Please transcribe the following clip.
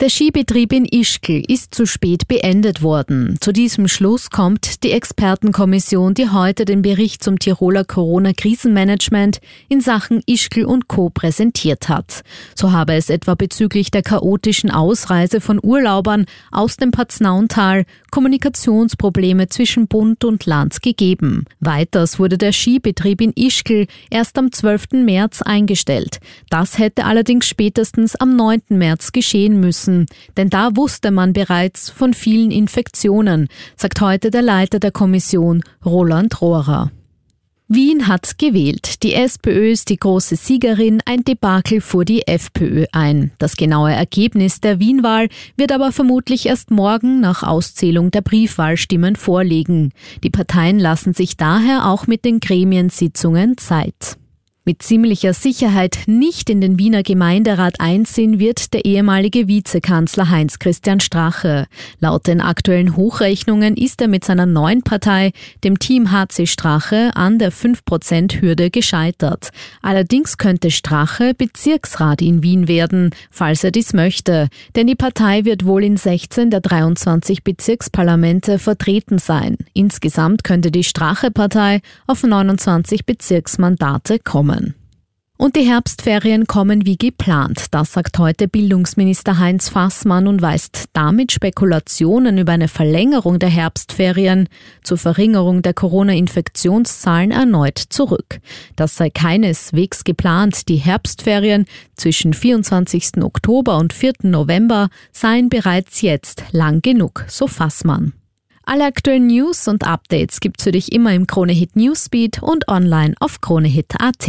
Der Skibetrieb in Ischgl ist zu spät beendet worden. Zu diesem Schluss kommt die Expertenkommission, die heute den Bericht zum Tiroler Corona-Krisenmanagement in Sachen Ischgl und Co. präsentiert hat. So habe es etwa bezüglich der chaotischen Ausreise von Urlaubern aus dem Paznauntal Kommunikationsprobleme zwischen Bund und Land gegeben. Weiters wurde der Skibetrieb in Ischgl erst am 12. März eingestellt. Das hätte allerdings spätestens am 9. März geschehen müssen müssen, denn da wusste man bereits von vielen Infektionen, sagt heute der Leiter der Kommission Roland Rohrer. Wien hat gewählt. Die SPÖ ist die große Siegerin, ein Debakel fuhr die FPÖ ein. Das genaue Ergebnis der Wienwahl wird aber vermutlich erst morgen nach Auszählung der Briefwahlstimmen vorliegen. Die Parteien lassen sich daher auch mit den Gremiensitzungen Zeit. Mit ziemlicher Sicherheit nicht in den Wiener Gemeinderat einziehen wird der ehemalige Vizekanzler Heinz-Christian Strache. Laut den aktuellen Hochrechnungen ist er mit seiner neuen Partei, dem Team HC Strache, an der 5%-Hürde gescheitert. Allerdings könnte Strache Bezirksrat in Wien werden, falls er dies möchte. Denn die Partei wird wohl in 16 der 23 Bezirksparlamente vertreten sein. Insgesamt könnte die Strache-Partei auf 29 Bezirksmandate kommen kommen. Und die Herbstferien kommen wie geplant. Das sagt heute Bildungsminister Heinz Fassmann und weist damit Spekulationen über eine Verlängerung der Herbstferien zur Verringerung der Corona-Infektionszahlen erneut zurück. Das sei keineswegs geplant. Die Herbstferien zwischen 24. Oktober und 4. November seien bereits jetzt lang genug, so Fassmann. Alle aktuellen News und Updates gibt's für dich immer im Kronehit Newsbeat und online auf kronehit.at.